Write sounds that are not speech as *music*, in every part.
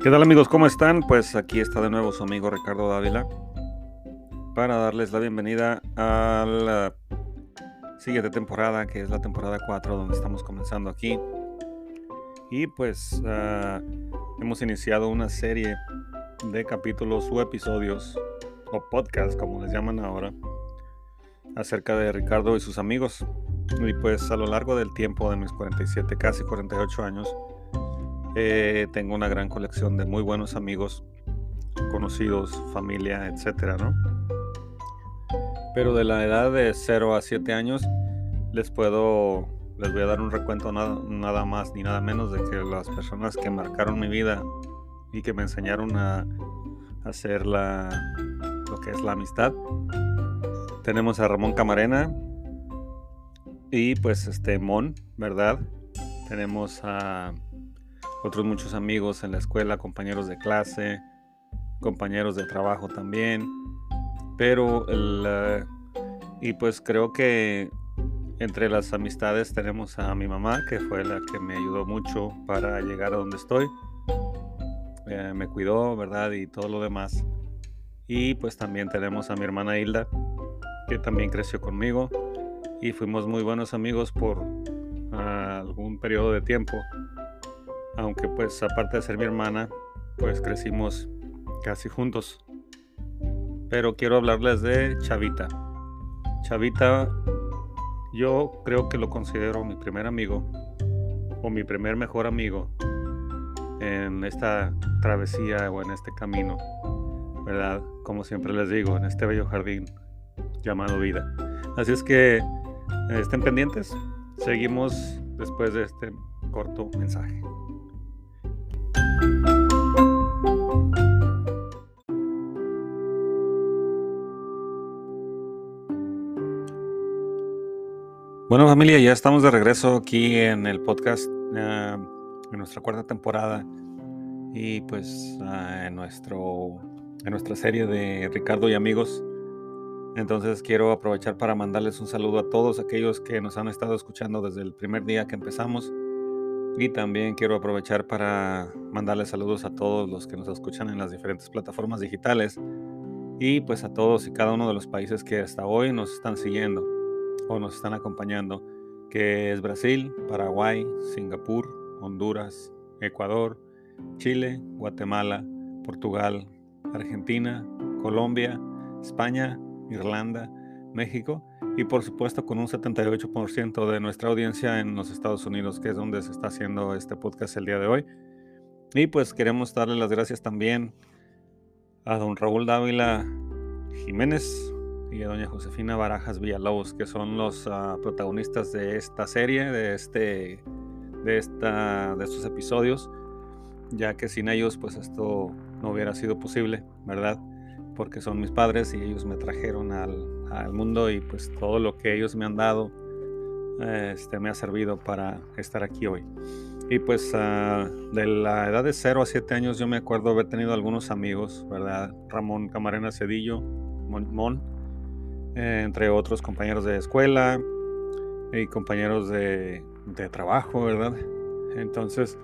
¿Qué tal amigos? ¿Cómo están? Pues aquí está de nuevo su amigo Ricardo Dávila para darles la bienvenida a la siguiente temporada, que es la temporada 4, donde estamos comenzando aquí. Y pues uh, hemos iniciado una serie de capítulos o episodios, o podcasts como les llaman ahora, acerca de Ricardo y sus amigos. Y pues a lo largo del tiempo de mis 47, casi 48 años, eh, tengo una gran colección de muy buenos amigos, conocidos, familia, etcétera, ¿no? Pero de la edad de 0 a 7 años, les puedo, les voy a dar un recuento nada, nada más ni nada menos de que las personas que marcaron mi vida y que me enseñaron a, hacer la, lo que es la amistad. Tenemos a Ramón Camarena y pues este Mon, ¿verdad? Tenemos a otros muchos amigos en la escuela, compañeros de clase, compañeros de trabajo también. Pero, el, y pues creo que entre las amistades tenemos a mi mamá, que fue la que me ayudó mucho para llegar a donde estoy. Eh, me cuidó, ¿verdad? Y todo lo demás. Y pues también tenemos a mi hermana Hilda, que también creció conmigo. Y fuimos muy buenos amigos por ah, algún periodo de tiempo aunque pues aparte de ser mi hermana, pues crecimos casi juntos. Pero quiero hablarles de Chavita. Chavita, yo creo que lo considero mi primer amigo o mi primer mejor amigo en esta travesía o en este camino, ¿verdad? Como siempre les digo, en este bello jardín llamado vida. Así es que estén pendientes. Seguimos después de este corto mensaje. Bueno familia, ya estamos de regreso aquí en el podcast, en nuestra cuarta temporada y pues en, nuestro, en nuestra serie de Ricardo y amigos. Entonces quiero aprovechar para mandarles un saludo a todos aquellos que nos han estado escuchando desde el primer día que empezamos. Y también quiero aprovechar para mandarles saludos a todos los que nos escuchan en las diferentes plataformas digitales y pues a todos y cada uno de los países que hasta hoy nos están siguiendo o nos están acompañando, que es Brasil, Paraguay, Singapur, Honduras, Ecuador, Chile, Guatemala, Portugal, Argentina, Colombia, España, Irlanda, México y por supuesto con un 78% de nuestra audiencia en los Estados Unidos, que es donde se está haciendo este podcast el día de hoy. Y pues queremos darle las gracias también a don Raúl Dávila Jiménez, y a doña Josefina Barajas Villalobos, que son los ah, protagonistas de esta serie, de, este, de, esta, de estos episodios, ya que sin ellos pues esto no hubiera sido posible, ¿verdad? Porque son mis padres y ellos me trajeron al, mundo y pues todo lo que ellos me han dado este, me ha servido para estar aquí hoy. Y pues ah, de la edad de 0 a 7 años yo me acuerdo haber tenido algunos amigos, ¿verdad? Ramón Camarena Cedillo, Mon eh, entre otros compañeros de escuela y compañeros de, trabajo, ¿verdad? Entonces,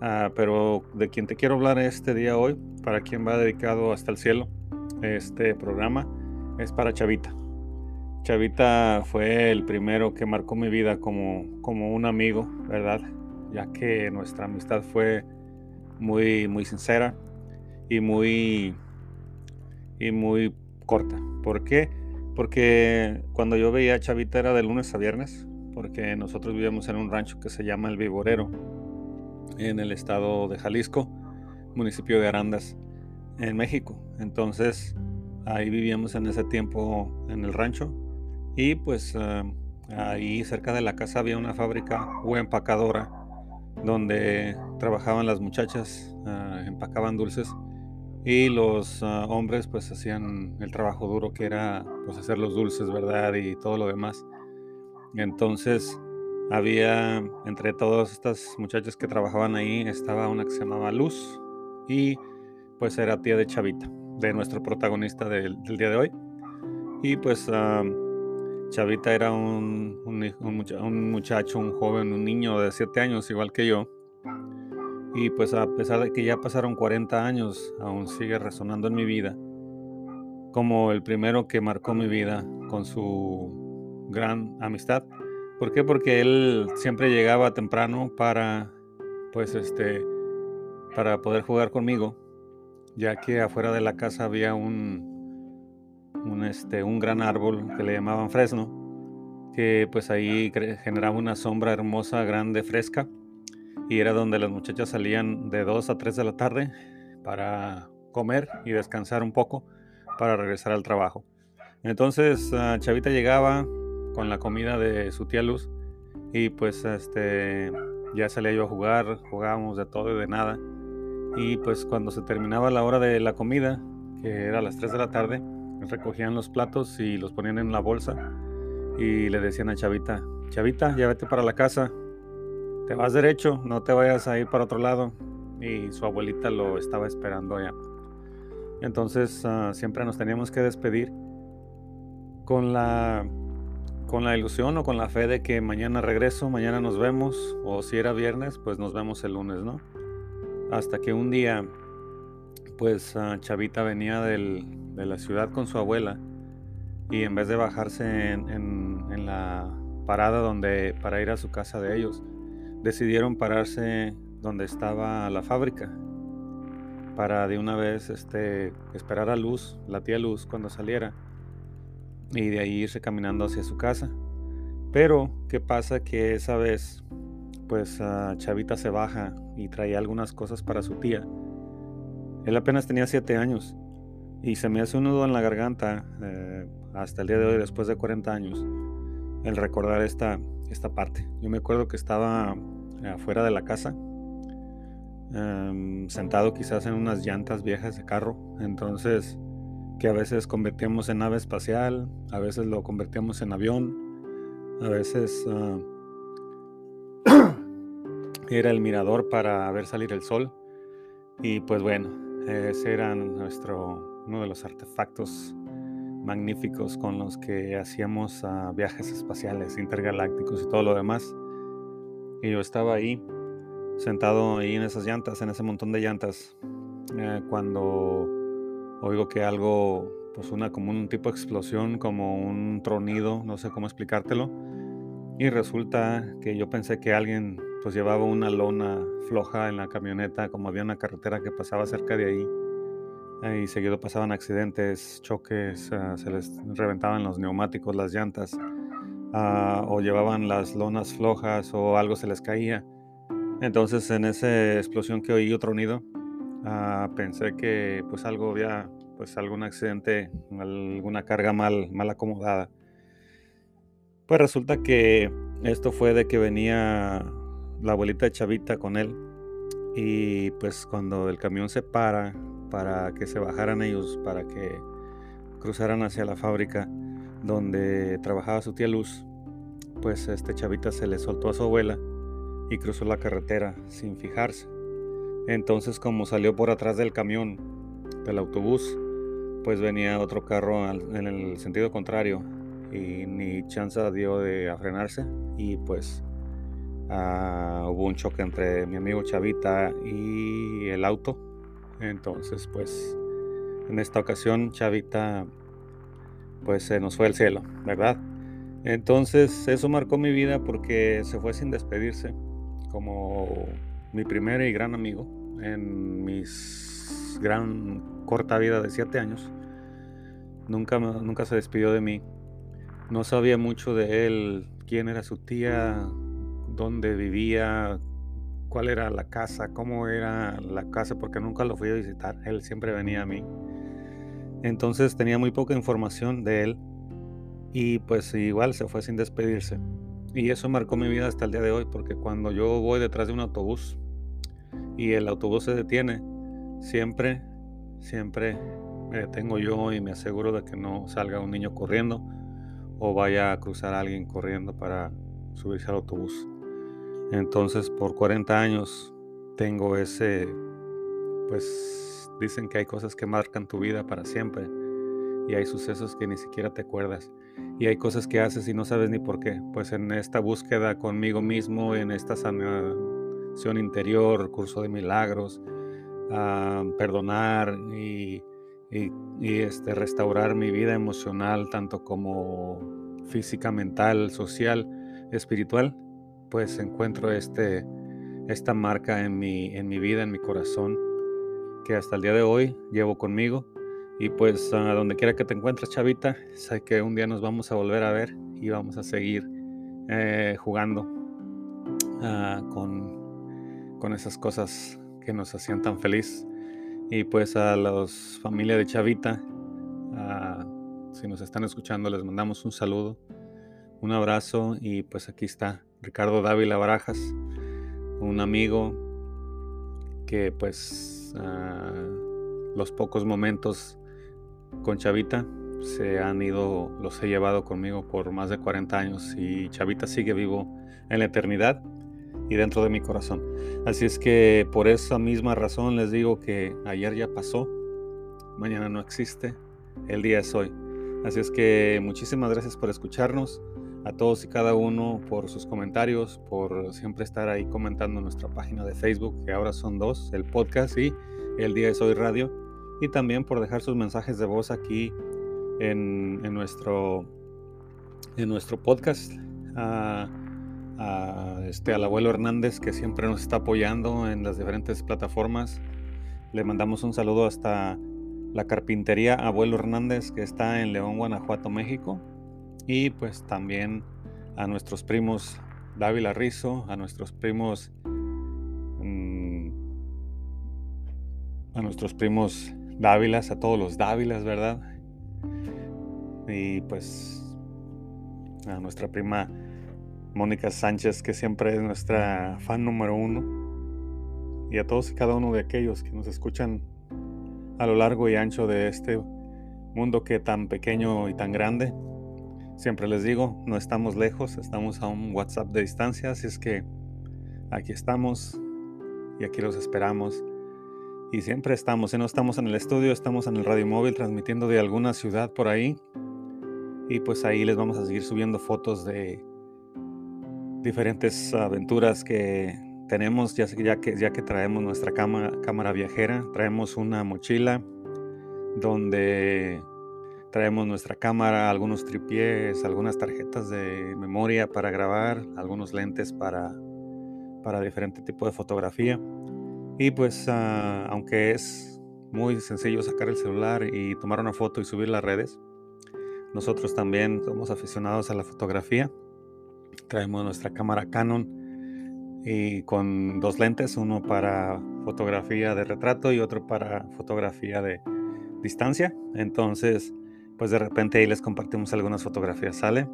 ah, pero de quien te quiero hablar este día hoy, para quien va dedicado hasta el cielo, este programa, es para Chavita. Chavita fue el primero que marcó mi vida como, como un amigo, ¿verdad? Ya que nuestra amistad fue muy, muy sincera y muy, y muy corta. ¿Por qué? Porque cuando yo veía a Chavita era de lunes a viernes, porque nosotros vivíamos en un rancho que se llama El Viborero, en el estado de Jalisco, municipio de Arandas, en México. Entonces, ahí vivíamos en ese tiempo en el rancho y pues ah, ahí cerca de la casa había una fábrica o empacadora donde trabajaban las muchachas, ah, empacaban dulces y los ah, hombres pues hacían el trabajo duro que era pues hacer los dulces, ¿verdad? Y todo lo demás. Entonces había entre todas estas muchachas que trabajaban ahí estaba una que se llamaba Luz y pues era tía de Chavita, de nuestro protagonista del, día de hoy. Y pues ah, Chavita era un, un, un, muchacho, un joven, un niño de 7 años igual que yo. Y pues a pesar de que ya pasaron 40 años, aún sigue resonando en mi vida como el primero que marcó mi vida con su gran amistad. ¿Por qué? Porque él siempre llegaba temprano para, pues, este, para poder jugar conmigo, ya que afuera de la casa había un, un, este, un gran árbol que le llamaban fresno, que pues ahí generaba una sombra hermosa, grande, fresca, y era donde las muchachas salían de 2 a 3 de la tarde para comer y descansar un poco para regresar al trabajo. Entonces ah, Chavita llegaba con la comida de su tía Luz y pues este ya salía yo a jugar, jugábamos de todo y de nada. Y pues cuando se terminaba la hora de la comida, que era las 3 de la tarde, recogían los platos y los ponían en la bolsa y le decían a Chavita, Chavita, ya vete para la casa, te vas derecho, no te vayas a ir para otro lado. Y su abuelita lo estaba esperando allá. Entonces ah, siempre nos teníamos que despedir con la, con la ilusión o con la fe de que mañana regreso, mañana nos vemos, o si era viernes, pues nos vemos el lunes, ¿no? Hasta que un día, pues ah, Chavita venía de la ciudad con su abuela y en vez de bajarse en, en la parada donde para ir a su casa de ellos, decidieron pararse donde estaba la fábrica para de una vez este, esperar a Luz, la tía Luz, cuando saliera y de ahí irse caminando hacia su casa. Pero, ¿qué pasa? Que esa vez, pues Chavita se baja y traía algunas cosas para su tía. Él apenas tenía siete años y se me hace un nudo en la garganta eh, hasta el día de hoy, después de 40 años, el recordar esta, esta parte. Yo me acuerdo que estaba afuera de la casa Em, sentado quizás en unas llantas viejas de carro. Entonces, que a veces convertíamos en nave espacial, a veces lo convertíamos en avión, a veces ah, *clears throat* era el mirador para ver salir el sol. Y pues bueno, ese era nuestro, uno de los artefactos magníficos con los que hacíamos ah, viajes espaciales, intergalácticos y todo lo demás. Y yo estaba ahí sentado ahí en esas llantas, en ese montón de llantas, eh, cuando oigo que algo, pues una como un tipo de explosión, como un tronido, no sé cómo explicártelo, y resulta que yo pensé que alguien pues llevaba una lona floja en la camioneta, como había una carretera que pasaba cerca de ahí, y seguido pasaban accidentes, choques, ah, se les reventaban los neumáticos, las llantas, ah, o llevaban las lonas flojas o algo se les caía. Entonces en esa explosión que oí otro nido, ah, pensé que pues algo había, pues algún accidente, alguna carga mal, mal acomodada. Pues resulta que esto fue de que venía la abuelita de Chavita con él y pues cuando el camión se para para que se bajaran ellos, para que cruzaran hacia la fábrica donde trabajaba su tía Luz, pues este Chavita se le soltó a su abuela y cruzó la carretera sin fijarse. Entonces como salió por atrás del camión del autobús, pues venía otro carro en el sentido contrario y ni chance dio de frenarse y pues ah, hubo un choque entre mi amigo Chavita y el auto. Entonces pues en esta ocasión Chavita pues se nos fue al cielo, ¿verdad? Entonces eso marcó mi vida porque se fue sin despedirse como mi primer y gran amigo en mis gran corta vida de siete años. Nunca, nunca se despidió de mí. No sabía mucho de él, quién era su tía, dónde vivía, cuál era la casa, cómo era la casa, porque nunca lo fui a visitar. Él siempre venía a mí. Entonces tenía muy poca información de él y pues igual se fue sin despedirse. Y eso marcó mi vida hasta el día de hoy, porque cuando yo voy detrás de un autobús y el autobús se detiene, siempre, siempre me detengo yo y me aseguro de que no salga un niño corriendo o vaya a cruzar alguien corriendo para subirse al autobús. Entonces, por 40 años tengo ese, pues dicen que hay cosas que marcan tu vida para siempre y hay sucesos que ni siquiera te acuerdas y hay cosas que haces y no sabes ni por qué. Pues en esta búsqueda conmigo mismo, en esta acción interior, curso de milagros, a perdonar y, este, restaurar mi vida emocional, tanto como física, mental, social, espiritual, pues encuentro este, esta marca en mi, en mi vida, en mi corazón, que hasta el día de hoy llevo conmigo. Y pues a donde quiera que te encuentres, chavita, sé que un día nos vamos a volver a ver y vamos a seguir eh, jugando ah, con, con esas cosas que nos hacían tan feliz. Y pues a los familia de Chavita, ah, si nos están escuchando, les mandamos un saludo, un abrazo y pues aquí está Ricardo Dávila Barajas, un amigo que pues los pocos momentos con Chavita se han ido, los he llevado conmigo por más de 40 años y Chavita sigue vivo en la eternidad y dentro de mi corazón. Así es que por esa misma razón les digo que ayer ya pasó, mañana no existe, el día es hoy. Así es que muchísimas gracias por escucharnos, a todos y cada uno por sus comentarios, por siempre estar ahí comentando en nuestra página de Facebook, que ahora son dos, el podcast y el día es hoy radio, y también por dejar sus mensajes de voz aquí en, nuestro, en nuestro podcast. Ah, a, este, al abuelo Hernández que siempre nos está apoyando en las diferentes plataformas. Le mandamos un saludo hasta la carpintería Abuelo Hernández que está en León, Guanajuato, México. Y pues también a nuestros primos Dávila Rizo, a nuestros primos... Mm, a nuestros primos Dávilas, a todos los Dávilas, ¿verdad? Y pues a nuestra prima Mónica Sánchez, que siempre es nuestra fan número uno, y a todos y cada uno de aquellos que nos escuchan a lo largo y ancho de este mundo que tan pequeño y tan grande. Siempre les digo, no estamos lejos, estamos a un WhatsApp de distancia, así es que aquí estamos y aquí los esperamos. Y siempre estamos, si no estamos en el estudio, estamos en el radio móvil transmitiendo de alguna ciudad por ahí. Y pues ahí les vamos a seguir subiendo fotos de diferentes aventuras que tenemos, ya, que, ya que traemos nuestra cámara, cámara viajera, traemos una mochila donde traemos nuestra cámara, algunos tripiés, algunas tarjetas de memoria para grabar, algunos lentes para, para diferente tipo de fotografía. Y pues ah, aunque es muy sencillo sacar el celular y tomar una foto y subir las redes, nosotros también somos aficionados a la fotografía Traemos nuestra cámara Canon y con dos lentes, uno para fotografía de retrato y otro para fotografía de distancia. Entonces, pues de repente ahí les compartimos algunas fotografías, ¿sale?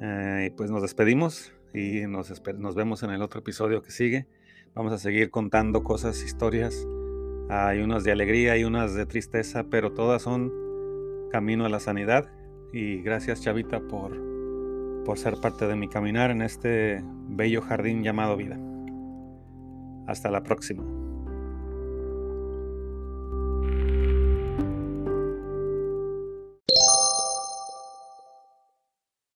Eh, y pues nos despedimos y nos, nos vemos en el otro episodio que sigue. Vamos a seguir contando cosas, historias. Hay unas de alegría y unas de tristeza, pero todas son camino a la sanidad. Y gracias Chavita por por ser parte de mi caminar en este bello jardín llamado vida. Hasta la próxima.